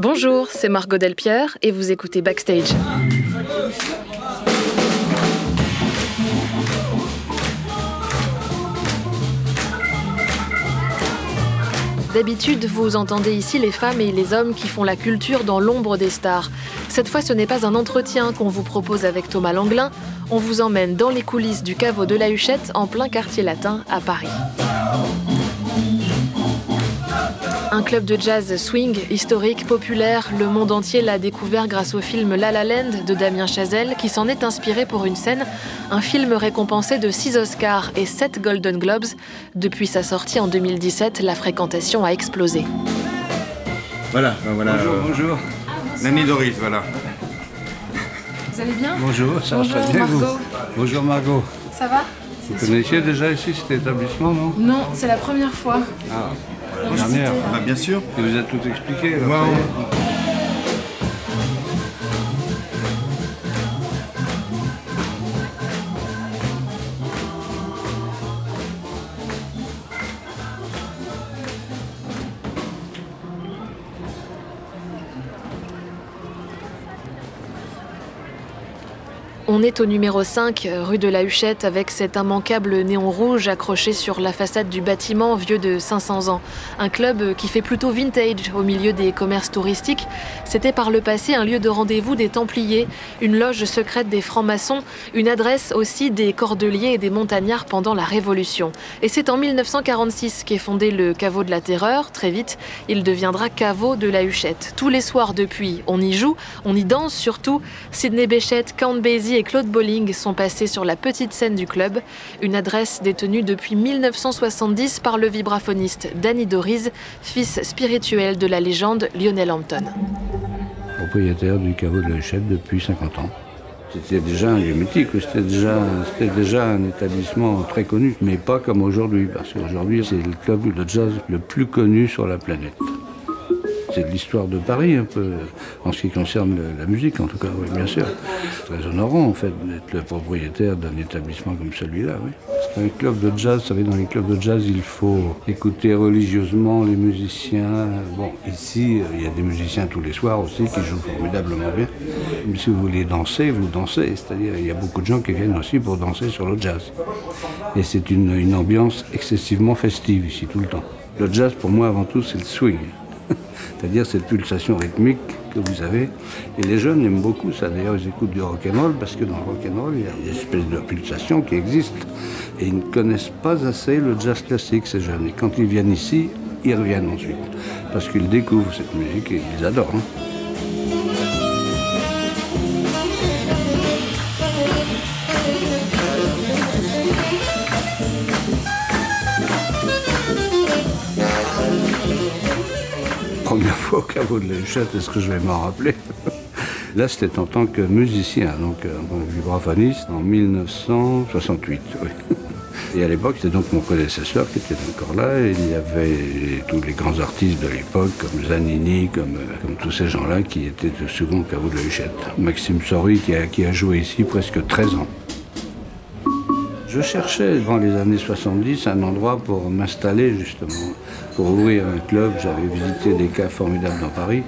Bonjour, c'est Margot Delpierre et vous écoutez Backstage. D'habitude, vous entendez ici les femmes et les hommes qui font la culture dans l'ombre des stars. Cette fois, ce n'est pas un entretien qu'on vous propose avec Thomas Langlin. On vous emmène dans les coulisses du caveau de la Huchette en plein quartier latin à Paris. Un club de jazz swing, historique, populaire, le monde entier l'a découvert grâce au film La La Land de Damien Chazelle, qui s'en est inspiré pour une scène, un film récompensé de 6 Oscars et 7 Golden Globes. Depuis sa sortie en 2017, la fréquentation a explosé. Voilà, ben voilà. Bonjour, bonjour. Nanny Doris, voilà. Vous allez bien? Bonjour, ça va Bonjour, très bien vous? Bonjour Margot. Ça va? Vous connaissiez déjà ici cet établissement, non? Non, c'est la première fois. Ah, dernière. Bah, bien sûr. Il vous a tout expliqué là, On est au numéro 5, rue de la Huchette, avec cet immanquable néon rouge accroché sur la façade du bâtiment vieux de 500 ans. Un club qui fait plutôt vintage au milieu des commerces touristiques. C'était par le passé un lieu de rendez-vous des Templiers, une loge secrète des francs-maçons, une adresse aussi des Cordeliers et des Montagnards pendant la Révolution. Et c'est en 1946 qu'est fondé le caveau de la Terreur. Très vite, il deviendra caveau de la Huchette. Tous les soirs depuis, on y joue, on y danse surtout. Sidney Béchette, Count Basie Claude Bolling sont passés sur la petite scène du club, une adresse détenue depuis 1970 par le vibraphoniste Danny Doriz, fils spirituel de la légende Lionel Hampton. Propriétaire du caveau de la Huchette depuis 50 ans. C'était déjà un lieu mythique, c'était déjà un établissement très connu, mais pas comme aujourd'hui, parce qu'aujourd'hui c'est le club de jazz le plus connu sur la planète. C'est de l'histoire de Paris, un peu, en ce qui concerne la musique, en tout cas, oui, bien sûr. Très honorant, en fait, d'être le propriétaire d'un établissement comme celui-là, oui. C'est un club de jazz, vous savez, dans les clubs de jazz, il faut écouter religieusement les musiciens. Bon, ici, euh, il y a des musiciens tous les soirs aussi qui jouent formidablement bien. Mais si vous voulez danser, vous dansez. C'est-à-dire, il y a beaucoup de gens qui viennent aussi pour danser sur le jazz. Et c'est une ambiance excessivement festive ici, tout le temps. Le jazz, pour moi, avant tout, c'est le swing. C'est-à-dire cette pulsation rythmique que vous avez. Et les jeunes aiment beaucoup ça. D'ailleurs, ils écoutent du rock'n'roll parce que dans le rock'n'roll, il y a une espèce de pulsation qui existe. Et ils ne connaissent pas assez le jazz classique, ces jeunes. Et quand ils viennent ici, ils reviennent ensuite. Parce qu'ils découvrent cette musique et ils adorent. hein. Caveau de la Huchette, est-ce que je vais m'en rappeler? Là, c'était en tant que musicien, donc euh, en tant que vibraphoniste, en 1968. oui. Et à l'époque, c'était donc mon prédécesseur qui était encore là. Il y avait tous les grands artistes de l'époque, comme Zanini, comme, euh, tous ces gens-là qui étaient souvent au caveau de la Huchette. Maxime a, qui a joué ici presque 13 ans. Je cherchais dans les années 70 un endroit pour m'installer justement, pour ouvrir un club. J'avais visité des cas formidables dans Paris,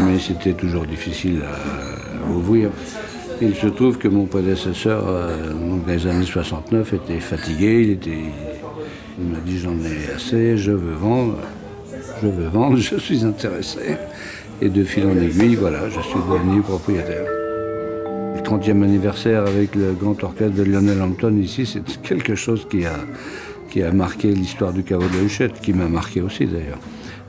mais c'était toujours difficile à, ouvrir. Il se trouve que mon prédécesseur, euh, dans les années 69, était fatigué. Il, il m'a dit j'en ai assez, je veux vendre, je veux vendre, je suis intéressé. Et de fil en aiguille, voilà, je suis devenu propriétaire. Le 30e anniversaire avec le grand orchestre de Lionel Hampton ici, c'est quelque chose qui a, qui a marqué l'histoire du caveau de la Huchette, qui m'a marqué aussi d'ailleurs.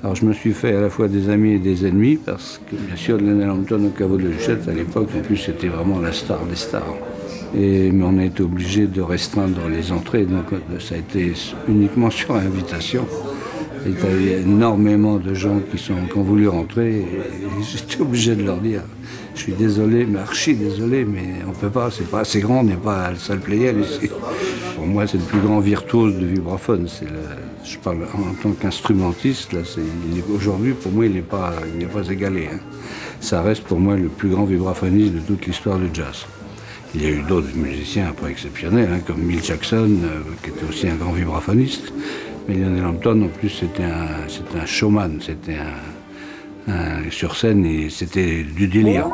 Alors je me suis fait à la fois des amis et des ennemis, parce que bien sûr Lionel Hampton au caveau de la Huchette, à l'époque, en plus c'était vraiment la star des stars. Et, mais on a été obligé de restreindre les entrées, donc ça a été uniquement sur invitation. Il y a énormément de gens qui, sont, qui ont voulu rentrer j'étais obligé de leur dire je suis désolé, mais archi désolé, mais on peut pas, c'est pas assez grand, on n'est pas à la salle Playel ici. Pour moi, c'est le plus grand virtuose de vibraphone. Je parle en tant qu'instrumentiste, aujourd'hui, pour moi, il n'est pas, pas égalé. hein. Ça reste pour moi le plus grand vibraphoniste de toute l'histoire du jazz. Il y a eu d'autres musiciens peu exceptionnels, hein, comme Mill Jackson, euh, qui était aussi un grand vibraphoniste. Mais Lionel Hampton, en plus, c'était un, c'était un showman, c'était un, Euh, sur scène, et c'était du délire.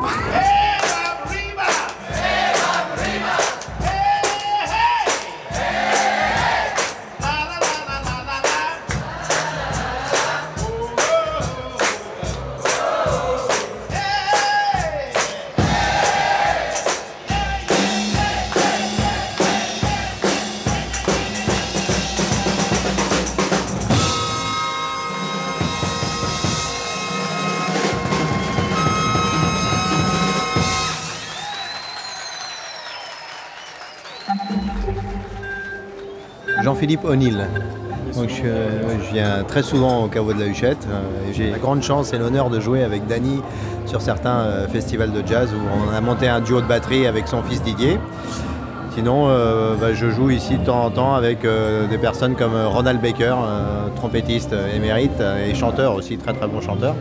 Jean-Philippe O'Neill. Donc je, je viens très souvent au caveau de la Huchette. Euh, J'ai la grande chance et l'honneur de jouer avec Danny sur certains euh, festivals de jazz où on a monté un duo de batterie avec son fils Didier. Sinon, euh, bah, je joue ici de temps en temps avec euh, des personnes comme Ronald Baker, euh, trompettiste émérite et chanteur aussi, très très bon chanteur.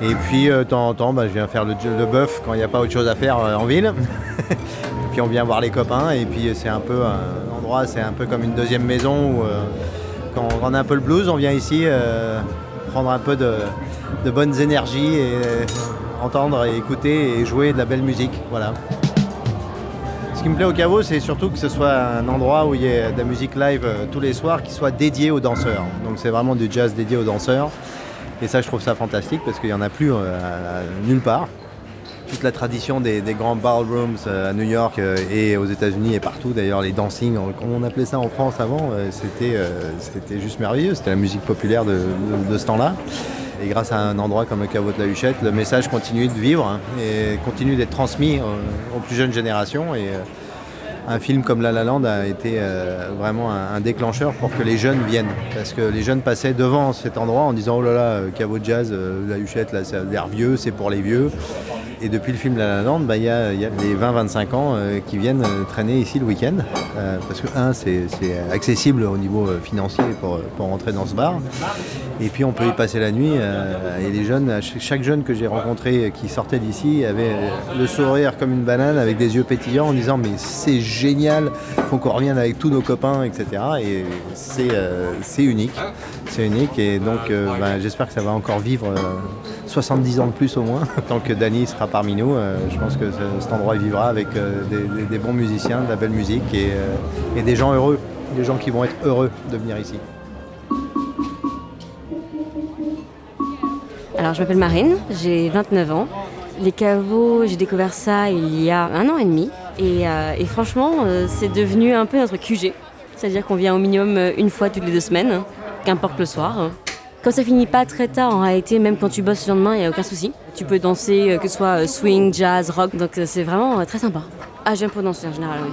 Et puis de temps en temps, bah, je viens faire le, le bœuf quand il n'y a pas autre chose à faire en ville. et puis on vient voir les copains et puis c'est un peu un c'est un peu comme une deuxième maison où euh, quand on a un peu le blues, on vient ici euh, prendre un peu de, bonnes énergies et euh, entendre et écouter et jouer de la belle musique. Voilà. Ce qui me plaît au caveau, c'est surtout que ce soit un endroit où il y ait de la musique live tous les soirs qui soit dédié aux danseurs. Donc c'est vraiment du jazz dédié aux danseurs. Et ça, je trouve ça fantastique parce qu'il n'y en a plus nulle part. Toute la tradition des, grands ballrooms euh, à New York euh, et aux États-Unis et partout, d'ailleurs les dancing, comme on appelait ça en France avant, euh, c'était juste merveilleux. C'était la musique populaire de, ce temps-là. Et grâce à un endroit comme le caveau de la Huchette, le message continue de vivre hein, et continue d'être transmis aux plus jeunes générations. Et, un film comme La La Land a été vraiment un, déclencheur pour que les jeunes viennent. Parce que les jeunes passaient devant cet endroit en disant Oh là là, caveau de jazz, la Huchette, là, ça a l'air vieux, c'est pour les vieux. Et depuis le film La La Land, bah, il y, a, y a les 20-25 ans euh, qui viennent euh, traîner ici le week-end. Euh, parce que, un, c'est accessible au niveau financier pour, pour rentrer dans ce bar. Et puis on peut y passer la nuit. et les jeunes, chaque jeune que j'ai rencontré qui sortait d'ici avait le sourire comme une banane avec des yeux pétillants en disant mais c'est génial, faut qu'on revienne avec tous nos copains, etc. Et c'est unique. C'est unique et donc ben, j'espère que ça va encore vivre 70 ans de plus au moins. Tant que Danny sera parmi nous, euh, je pense que ce- cet endroit vivra avec euh, des, des- des bons musiciens, de la belle musique et, euh, et des gens heureux, des gens qui vont être heureux de venir ici. Alors, je m'appelle Marine, j'ai 29 ans. Les caveaux, j'ai découvert ça il y a un an et demi. Et, euh, et franchement, euh, c'est devenu un peu notre QG. C'est-à-dire qu'on vient au minimum une fois toutes les deux semaines, qu'importe le soir. Comme ça finit pas très tard, en réalité, même quand tu bosses le lendemain, il n'y a aucun souci. Tu peux danser, euh, que ce soit euh, swing, jazz, rock, donc euh, c'est vraiment très sympa. Ah, j'aime pour danser en général, oui.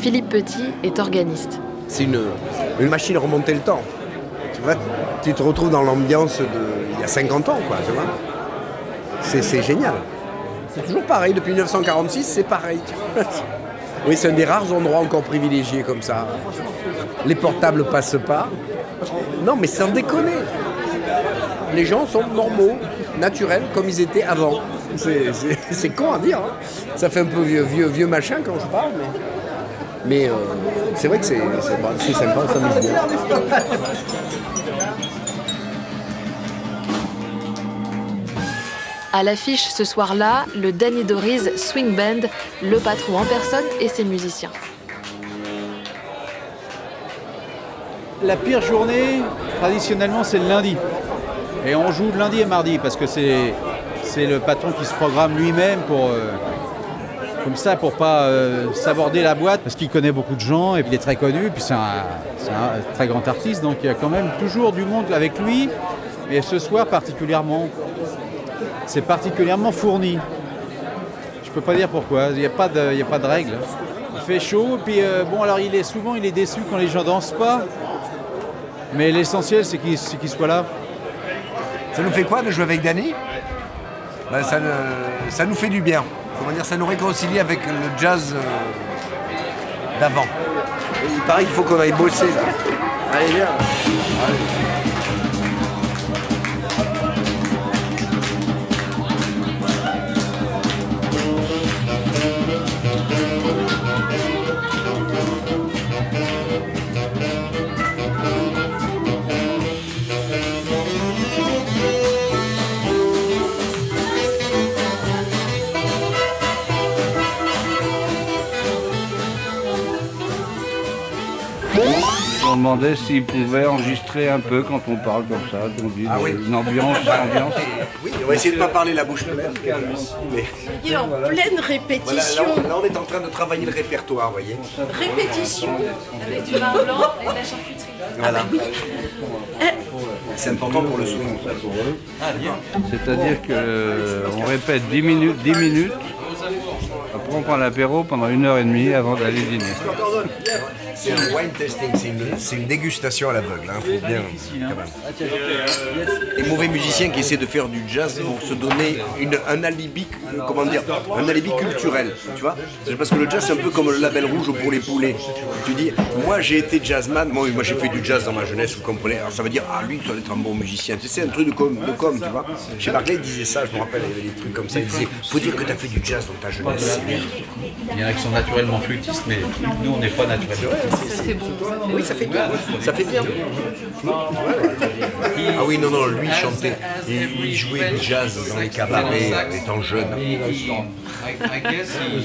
Philippe Petit est organiste. C'est une, une machine à remonter le temps. Tu vois, tu te retrouves dans l'ambiance de il y a 50 ans, quoi, tu vois. C'est, c'est génial. C'est toujours pareil, depuis 1946, c'est pareil. oui, c'est un des rares endroits encore privilégiés comme ça. Les portables passent pas. Non, mais sans déconner. Les gens sont normaux, naturels, comme ils étaient avant. C'est, con à dire. hein. Ça fait un peu vieux, vieux, vieux machin quand je parle, mais... Mais euh, c'est vrai que c'est sympa, ça s'amuse bien. À l'affiche ce soir-là, le Danny Doris Swing Band, le patron en personne et ses musiciens. La pire journée, traditionnellement, c'est le lundi. Et on joue lundi et mardi parce que c'est le patron qui se programme lui-même pour euh, comme ça pour pas euh, s'aborder la boîte parce qu'il connaît beaucoup de gens et puis il est très connu puis c'est un, très grand artiste donc il y a quand même toujours du monde avec lui et ce soir particulièrement c'est particulièrement fourni. Je peux pas dire pourquoi, il n'y a pas de il de règle. Il fait chaud puis euh, bon alors il est souvent il est déçu quand les gens dansent pas mais l'essentiel, c'est qu'il c'est qu'il soit là. Ça nous fait quoi de jouer avec Danny Ben, ça, ne- ça nous fait du bien. Comment dire, ça nous réconcilie avec le jazz euh, d'avant. Il paraît qu'il faut qu'on aille bosser là. Allez, viens. Demandait s'ils pouvaient enregistrer un peu quand on parle comme ça. On dit Ah oui. une ambiance, ambiance. Oui, on va essayer de ne pas parler la bouche pleine. Mais Il est en pleine voilà, répétition. là, on, là, on est en train de travailler le répertoire, vous voyez. Répétition. Avec du vin blanc et de la charcuterie. Voilà. C'est important pour le son. C'est-à-dire qu'on répète 10 minutes, 10 minutes. Après, on prend l'apéro pendant une heure et demie avant d'aller dîner. C'est un wine testing, c'est une, c'est une dégustation à l'aveugle. Hein, faut bien, quand même. Les mauvais musiciens qui essaient de faire du jazz pour se donner une- un alibi, comment dire, un alibi culturel, tu vois C'est parce que le jazz c'est un peu comme le label rouge pour les poulets. Tu dis, moi j'ai été jazzman, moi, moi j'ai fait du jazz dans ma jeunesse, vous comprenez Alors ça veut dire, ah lui, tu dois être un bon musicien. Tu sais, C'est un truc de com, de com, tu vois Chez Barclay, il disait ça, je me rappelle, il y avait des trucs comme ça. Il disait, faut dire que tu as fait du jazz dans ta jeunesse. Il y en a qui sont naturellement flûtistes, mais nous, on n'est pas naturellement. Ça fait bon. Oui, ça fait bien. Ça fait bien. Ah oui, non, non, lui chantait, il, il jouait du jazz dans les cabarets étant jeune.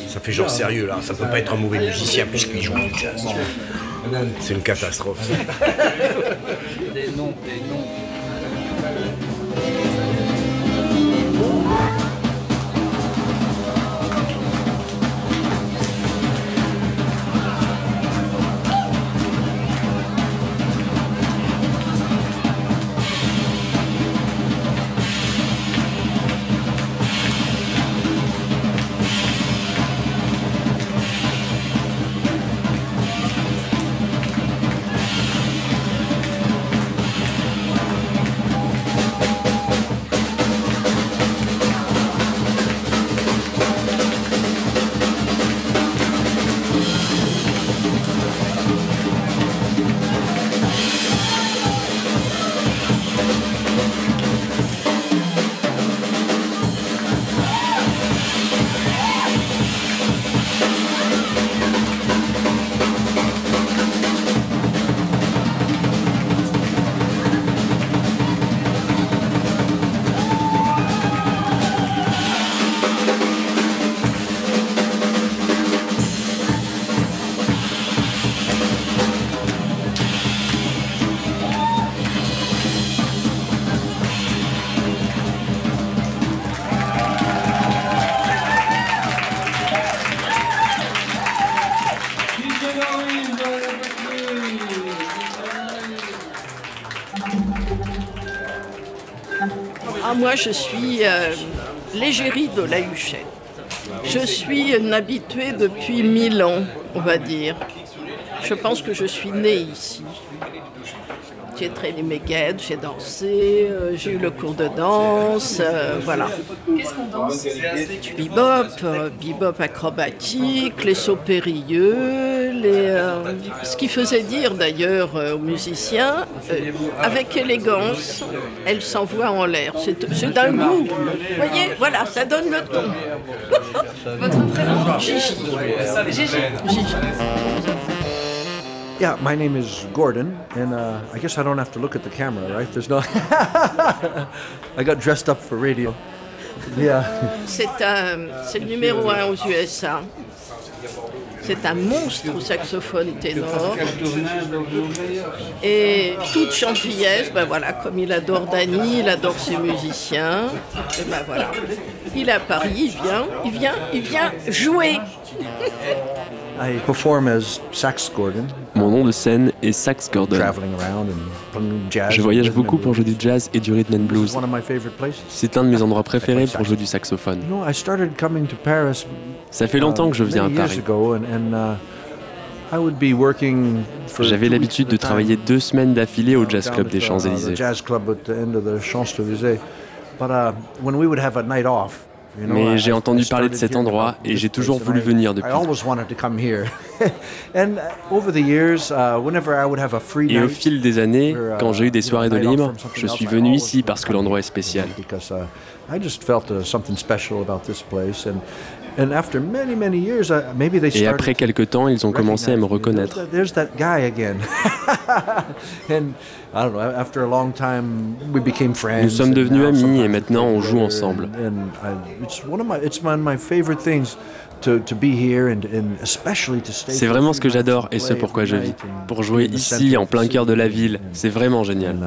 Ça fait genre sérieux là, ça peut pas être un mauvais musicien puisqu'il joue du jazz. C'est une catastrophe. Des noms, des noms. Moi, je suis euh, l'égérie de la Huchette. Je suis une habituée depuis mille ans, on va dire. Je pense que je suis née ici. J'ai traîné mes guettes, j'ai dansé, euh, j'ai eu le cours de danse, euh, voilà. Qu'est-ce qu'on danse? Du bebop, euh, bebop acrobatique, les sauts périlleux, les, euh, ce qui faisait dire d'ailleurs euh, aux musiciens, euh, avec élégance, elle s'envoie en l'air. C'est d'un goût. Vous voyez, voilà, ça donne le ton. Votre prénom? Gigi. Gégé. Gigi. Yeah, my name is Gordon, and uh, I guess I don't have to look at the camera, right? There's no. I got dressed up for radio. Yeah. C'est un, c'est le numéro un aux USA. C'est un monstre au saxophone ténor. Et toute gentillesse, ben voilà, comme il adore Danny, il adore ses musiciens, et ben voilà. Il est à Paris, il vient, il vient, il vient jouer. I perform as Sax Gordon, Mon nom de scène est Sax Gordon. traveling around and playing jazz. Je voyage beaucoup pour jouer du jazz et du rhythm and blues. C'est un de mes endroits préférés pour jouer du saxophone. You know, I started coming to Paris. Ça fait longtemps que je viens à Paris. uh, J'avais l'habitude de travailler deux semaines d'affilée au uh, Jazz Club des uh, Champs-Élysées. Mais j'ai entendu parler de cet endroit et j'ai toujours voulu venir depuis. always wanted to come here. and uh, uh, Et au fil des années, uh, quand j'ai eu des soirées de libre, je suis venu ici parce que l'endroit est spécial. Uh, uh, uh, Et après quelques temps, ils ont commencé à me reconnaître. There's that guy again. and I don't know, after a long time, we became friends. Nous sommes and devenus amis et maintenant on joue ensemble. And, and I, it's one of my, it's one of my favorite things to, to be here and, and especially to stay. C'est vraiment ce que j'adore et ce pourquoi je vis. Pour jouer ici, en plein cœur de la ville, c'est vraiment génial.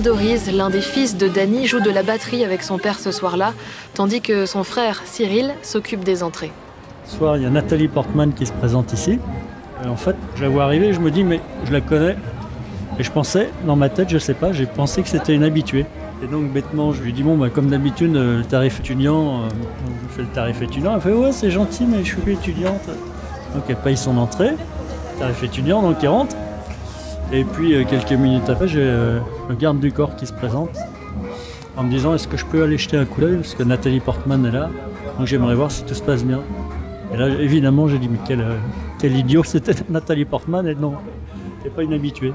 Doris, l'un des fils de Danny, joue de la batterie avec son père ce soir-là, tandis que son frère Cyril s'occupe des entrées. Ce soir, il y a Nathalie Portman qui se présente ici. En fait, je la vois arriver, je me dis, mais je la connais. Et je pensais, dans ma tête, je sais pas, j'ai pensé que c'était une habituée. Et donc, bêtement, je lui dis, bon, bah, comme d'habitude, euh, le tarif étudiant, euh, je fais le tarif étudiant. Elle fait, ouais, c'est gentil, mais je suis étudiante. Donc, elle paye son entrée, tarif étudiant, donc elle rentre. Et puis, euh, quelques minutes après, j'ai euh, le garde du corps qui se présente en me disant, est-ce que je peux aller jeter un coup d'œil Parce que Nathalie Portman est là. Donc, j'aimerais voir si tout se passe bien. Et là, évidemment, j'ai dit, mais quel, euh, quel idiot, c'était Nathalie Portman, et non, c'est pas une habituée.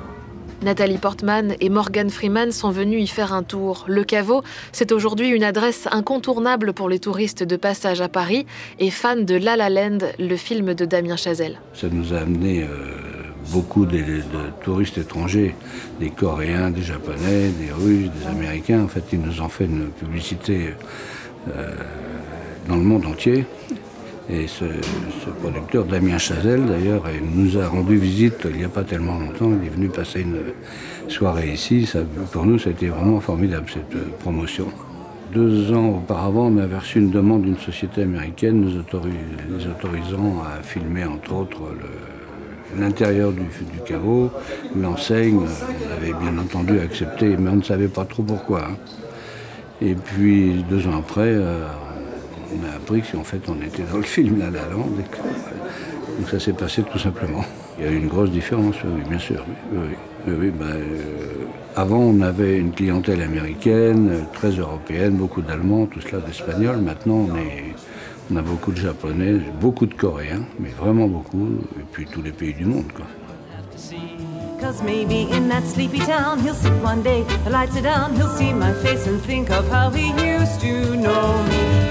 Nathalie Portman et Morgan Freeman sont venus y faire un tour. Le caveau, c'est aujourd'hui une adresse incontournable pour les touristes de passage à Paris et fans de La La Land, le film de Damien Chazelle. Ça nous a amené euh, beaucoup de, touristes étrangers, des Coréens, des Japonais, des Russes, des Américains. En fait, ils nous ont fait une publicité euh, dans le monde entier. Et ce, producteur, Damien Chazelle, d'ailleurs, il nous a rendu visite il n'y a pas tellement longtemps. Il est venu passer une soirée ici. Pour nous, c'était vraiment formidable, cette euh, promotion. Deux ans auparavant, on avait reçu une demande d'une société américaine nous autorisant à filmer, entre autres, le- l'intérieur du, du caveau, l'enseigne. On avait bien entendu accepté, mais on ne savait pas trop pourquoi. hein. Et puis, deux ans après, euh, on a appris qu'en fait, on était dans le film La La donc ça s'est passé tout simplement. Il y a eu une grosse différence, oui, bien sûr. Bah, euh, avant, on avait une clientèle américaine, euh, très européenne, beaucoup d'Allemands, tout cela d'Espagnols. Maintenant, on, est, on a beaucoup de Japonais, beaucoup de Coréens, mais vraiment beaucoup, et puis tous les pays du monde. Quoi. Maybe in that sleepy town he'll sit one day, down, he'll see my face and think of how he used to know me.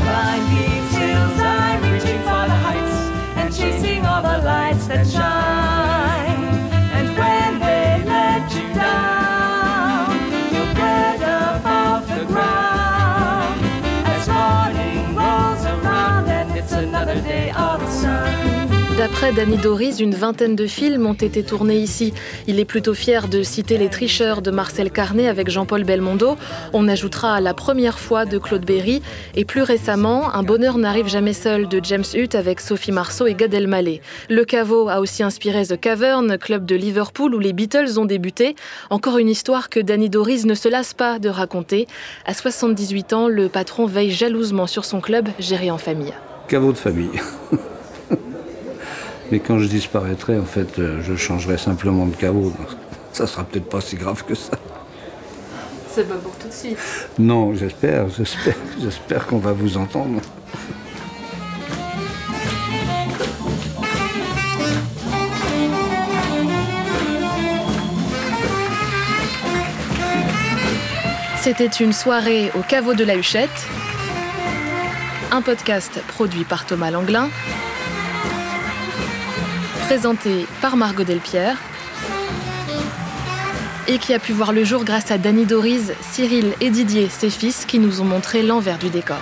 D'après Danny Doris, une vingtaine de films ont été tournés ici. Il est plutôt fier de citer Les Tricheurs de Marcel Carnet avec Jean-Paul Belmondo. On ajoutera La première fois de Claude Berry. Et plus récemment, Un bonheur n'arrive jamais seul de James Hutt avec Sophie Marceau et Gad Elmaleh. Le Caveau a aussi inspiré The Cavern, club de Liverpool où les Beatles ont débuté. Encore une histoire que Danny Doris ne se lasse pas de raconter. À 78 ans, le patron veille jalousement sur son club géré en famille. Caveau de famille. Mais quand je disparaîtrai, en fait, euh, je changerai simplement de caveau. Ça sera peut-être pas si grave que ça. C'est pas pour tout de suite. Non, j'espère, j'espère, j'espère qu'on va vous entendre. C'était une soirée au caveau de la Huchette, un podcast produit par Thomas Langlin, présenté par Margot Delpierre et qui a pu voir le jour grâce à Danny Dorise, Cyril et Didier, ses fils, qui nous ont montré l'envers du décor.